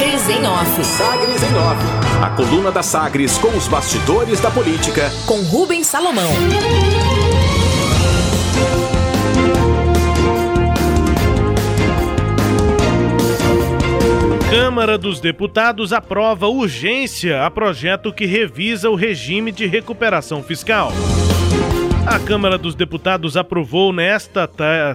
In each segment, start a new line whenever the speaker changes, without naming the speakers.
Sagres em Off.
Sagres em Off. A coluna da Sagres com os bastidores da política.
Com Rubens Salomão.
Câmara dos Deputados aprova urgência a projeto que revisa o regime de recuperação fiscal. A Câmara dos Deputados aprovou nesta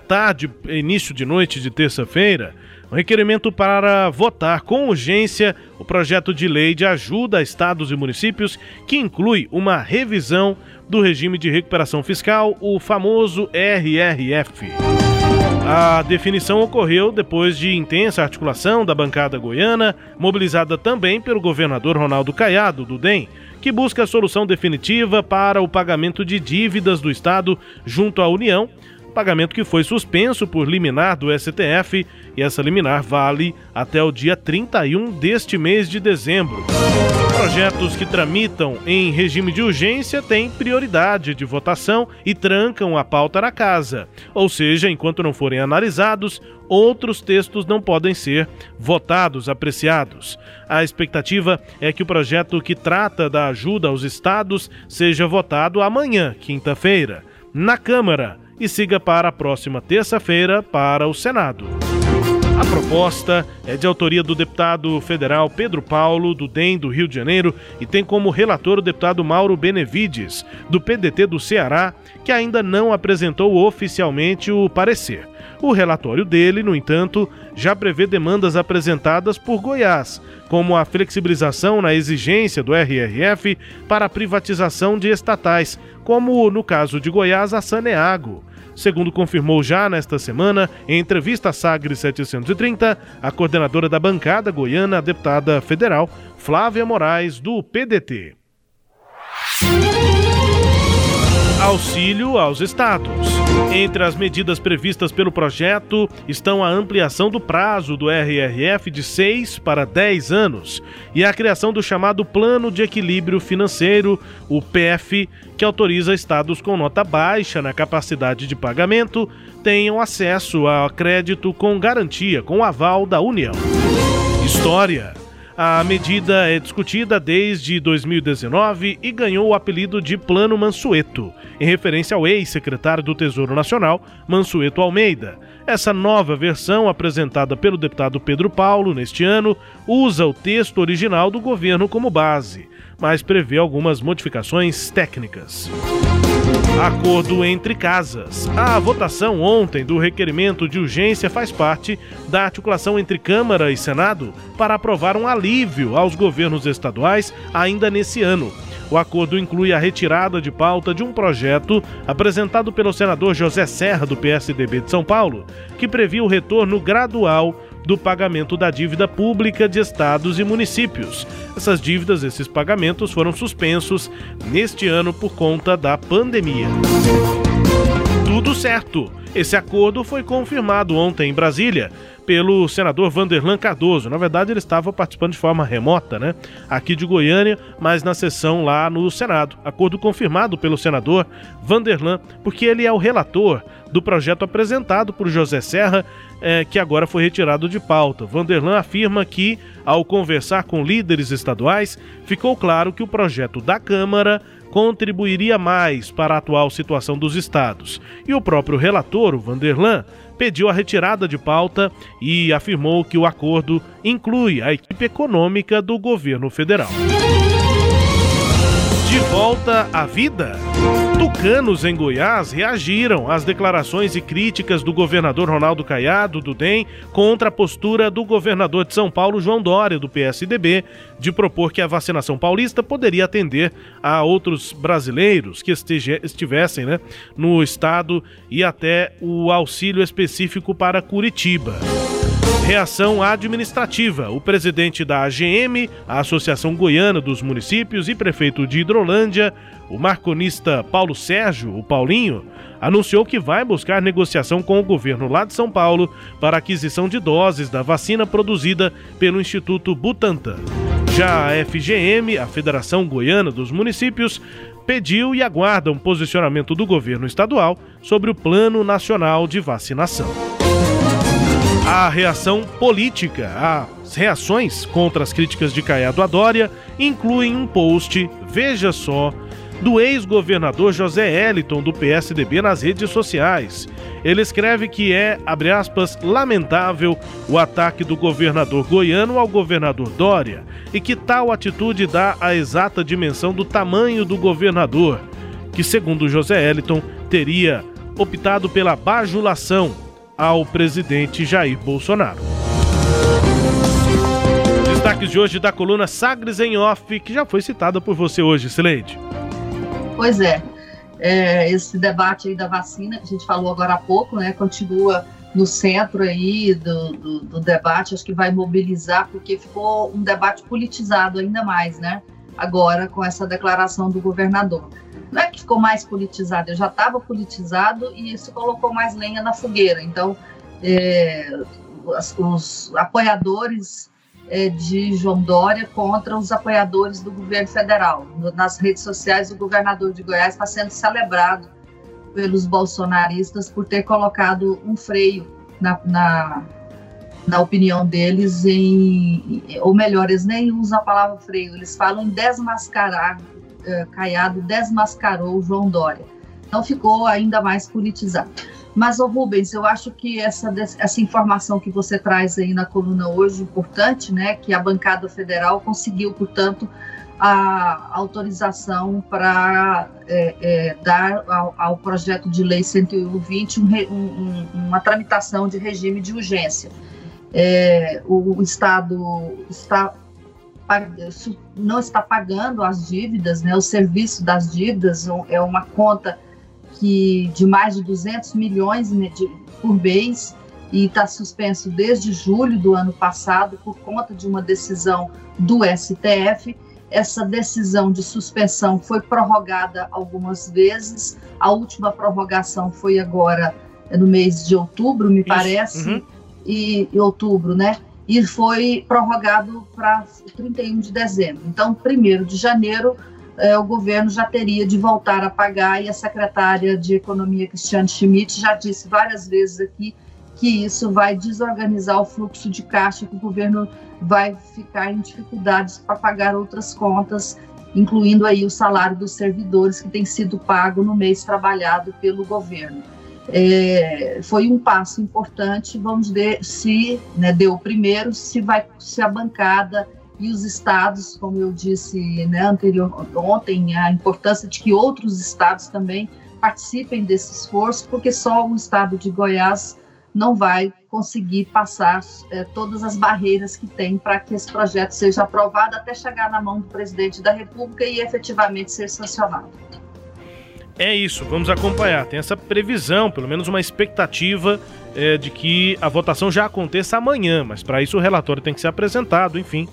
tarde, início de noite de terça-feira, um requerimento para votar com urgência o projeto de lei de ajuda a estados e municípios que inclui uma revisão do regime de recuperação fiscal, o famoso RRF. A definição ocorreu depois de intensa articulação da bancada goiana, mobilizada também pelo governador Ronaldo Caiado, do DEM, que busca a solução definitiva para o pagamento de dívidas do Estado junto à União, pagamento que foi suspenso por liminar do STF e essa liminar vale até o dia 31 deste mês de dezembro. Projetos que tramitam em regime de urgência têm prioridade de votação e trancam a pauta na casa, ou seja, enquanto não forem analisados, outros textos não podem ser votados, apreciados. A expectativa é que o projeto que trata da ajuda aos estados seja votado amanhã, quinta-feira, na Câmara e siga para a próxima terça-feira para o Senado. A proposta é de autoria do deputado federal Pedro Paulo, do DEM do Rio de Janeiro, e tem como relator o deputado Mauro Benevides, do PDT do Ceará, que ainda não apresentou oficialmente o parecer. O relatório dele, no entanto, já prevê demandas apresentadas por Goiás, como a flexibilização na exigência do RRF para a privatização de estatais, como no caso de Goiás, a Saneago. Segundo confirmou já nesta semana, em entrevista à Sagres 730, a coordenadora da bancada goiana, a deputada federal Flávia Moraes, do PDT auxílio aos estados. Entre as medidas previstas pelo projeto estão a ampliação do prazo do RRF de 6 para 10 anos e a criação do chamado Plano de Equilíbrio Financeiro, o PF, que autoriza estados com nota baixa na capacidade de pagamento tenham acesso a crédito com garantia, com aval da União. História. A medida é discutida desde 2019 e ganhou o apelido de Plano Mansueto, em referência ao ex-secretário do Tesouro Nacional, Mansueto Almeida. Essa nova versão, apresentada pelo deputado Pedro Paulo neste ano, usa o texto original do governo como base, mas prevê algumas modificações técnicas. Acordo entre casas. A votação ontem do requerimento de urgência faz parte da articulação entre Câmara e Senado para aprovar um alívio aos governos estaduais ainda nesse ano. O acordo inclui a retirada de pauta de um projeto apresentado pelo senador José Serra, do PSDB de São Paulo, que previa o retorno gradual do pagamento da dívida pública de estados e municípios. Essas dívidas, esses pagamentos foram suspensos neste ano por conta da pandemia. Tudo certo. Esse acordo foi confirmado ontem em Brasília pelo senador Vanderlan Cardoso. Na verdade, ele estava participando de forma remota, né? Aqui de Goiânia, mas na sessão lá no Senado. Acordo confirmado pelo senador Vanderlan, porque ele é o relator do projeto apresentado por José Serra, é, que agora foi retirado de pauta. Vanderlan afirma que, ao conversar com líderes estaduais, ficou claro que o projeto da Câmara contribuiria mais para a atual situação dos estados. E o próprio relator, o Vanderlan, pediu a retirada de pauta e afirmou que o acordo inclui a equipe econômica do governo federal. De volta à vida. Tucanos em Goiás reagiram às declarações e críticas do governador Ronaldo Caiado, do DEM, contra a postura do governador de São Paulo, João Dória, do PSDB, de propor que a vacinação paulista poderia atender a outros brasileiros que estivessem né, no estado e até o auxílio específico para Curitiba. Reação administrativa. O presidente da AGM, a Associação Goiana dos Municípios e prefeito de Hidrolândia, o marconista Paulo Sérgio, o Paulinho, anunciou que vai buscar negociação com o governo lá de São Paulo para aquisição de doses da vacina produzida pelo Instituto Butantan. Já a FGM, a Federação Goiana dos Municípios, pediu e aguarda um posicionamento do governo estadual sobre o Plano Nacional de Vacinação. A reação política, as reações contra as críticas de Caiado a Dória incluem um post, veja só, do ex-governador José Eliton do PSDB nas redes sociais. Ele escreve que é, abre aspas, lamentável o ataque do governador goiano ao governador Dória e que tal atitude dá a exata dimensão do tamanho do governador, que, segundo José Eliton, teria optado pela bajulação ao presidente Jair Bolsonaro. Destaques de hoje da coluna Sagres em Off, que já foi citada por você hoje, Sileide.
Pois é, é, esse debate aí da vacina, que a gente falou agora há pouco, né, continua no centro aí do, do, do, debate, acho que vai mobilizar, porque ficou um debate politizado ainda mais, né, agora com essa declaração do governador. Não é que ficou mais politizado, eu já estava politizado e isso colocou mais lenha na fogueira. Então, é, os, os apoiadores é, de João Dória contra os apoiadores do governo federal. Nas redes sociais, o governador de Goiás está sendo celebrado pelos bolsonaristas por ter colocado um freio na, na, na opinião deles, em, ou melhor, eles nem usam a palavra freio, eles falam em desmascarar. É, Caiado desmascarou João Dória. Então ficou ainda mais politizado. Mas, ô Rubens, eu acho que essa, essa informação que você traz aí na coluna hoje, importante, né, que a bancada federal conseguiu, portanto, a autorização para é, é, dar ao, ao, projeto de lei 120 um, um, uma tramitação de regime de urgência. É, o Estado está não está pagando as dívidas, né, o serviço das dívidas é uma conta que de mais de 200 milhões por mês e está suspenso desde julho do ano passado por conta de uma decisão do STF. Essa decisão de suspensão foi prorrogada algumas vezes. A última prorrogação foi agora no mês de outubro, me Isso. parece, uhum. e, e outubro, né? E foi prorrogado para 31 de dezembro. Então, 1 de janeiro é, o governo já teria de voltar a pagar, e a secretária de Economia, Cristiane Schmidt, já disse várias vezes aqui que isso vai desorganizar o fluxo de caixa, que o governo vai ficar em dificuldades para pagar outras contas, incluindo aí o salário dos servidores que tem sido pago no mês trabalhado pelo governo. É, foi um passo importante, vamos ver se né, deu primeiro, se vai se a bancada e os estados, como eu disse né, anterior, ontem, a importância de que outros estados também participem desse esforço, porque só o estado de Goiás não vai conseguir passar é, todas as barreiras que tem para que esse projeto seja aprovado até chegar na mão do presidente da República e efetivamente ser sancionado.
É isso, vamos acompanhar. Tem essa previsão, pelo menos uma expectativa é, de que a votação já aconteça amanhã, mas para isso o relatório tem que ser apresentado, enfim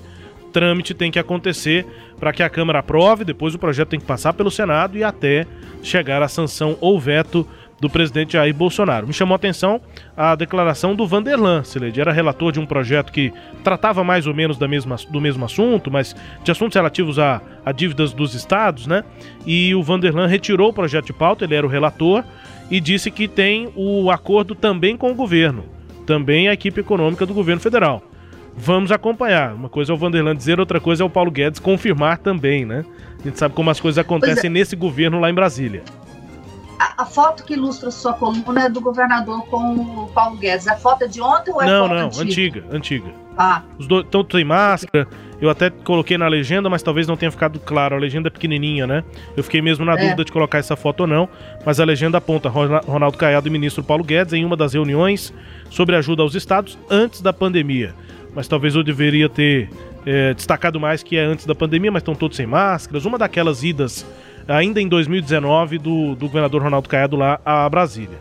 trâmite tem que acontecer para que a Câmara aprove, depois o projeto tem que passar pelo Senado e até chegar à sanção ou veto do presidente Jair Bolsonaro. Me chamou a atenção a declaração do Vanderlan. Celede era relator de um projeto que tratava mais ou menos da mesma, do mesmo assunto, mas de assuntos relativos a, a dívidas dos estados, né? E o Vanderlan retirou o projeto de pauta, ele era o relator, e disse que tem o acordo também com o governo, também a equipe econômica do governo federal. Vamos acompanhar. Uma coisa é o Vanderland dizer, outra coisa é o Paulo Guedes confirmar também, né? A gente sabe como as coisas acontecem é. nesse governo lá em Brasília.
A, a, foto que ilustra sua coluna é do governador com o Paulo Guedes. A foto é de ontem ou é
não,
foto
não,
antiga?
antiga, antiga. Ah. Os dois estão sem máscara. Eu até coloquei na legenda, mas talvez não tenha ficado claro. A legenda é pequenininha, né? Eu fiquei mesmo na é. dúvida de colocar essa foto ou não, mas a legenda aponta Ronaldo Caiado e ministro Paulo Guedes em uma das reuniões sobre ajuda aos estados antes da pandemia mas talvez eu deveria ter é, destacado mais que é antes da pandemia, mas estão todos sem máscaras. Uma daquelas idas, ainda em 2019, do, do governador Ronaldo Caiado lá a Brasília.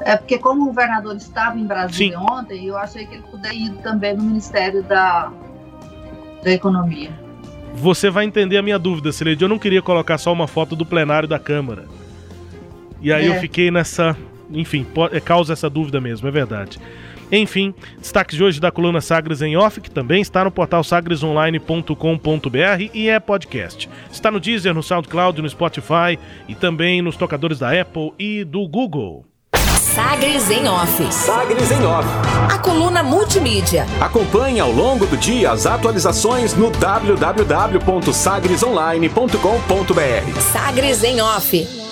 É porque como o governador estava em Brasília Sim. ontem, eu achei que ele poderia ir também no Ministério da, da Economia.
Você vai entender a minha dúvida, Celede. Eu não queria colocar só uma foto do plenário da Câmara. E aí é. eu fiquei nessa. Enfim, é, causa essa dúvida mesmo, é verdade. Enfim, destaques de hoje da coluna Sagres em Off, que também está no portal sagresonline.com.br e é podcast. Está no Deezer, no SoundCloud, no Spotify e também nos tocadores da Apple e do Google.
Sagres em Off.
Sagres em Off.
A coluna multimídia.
Acompanhe ao longo do dia as atualizações no www.sagresonline.com.br.
Sagres em Off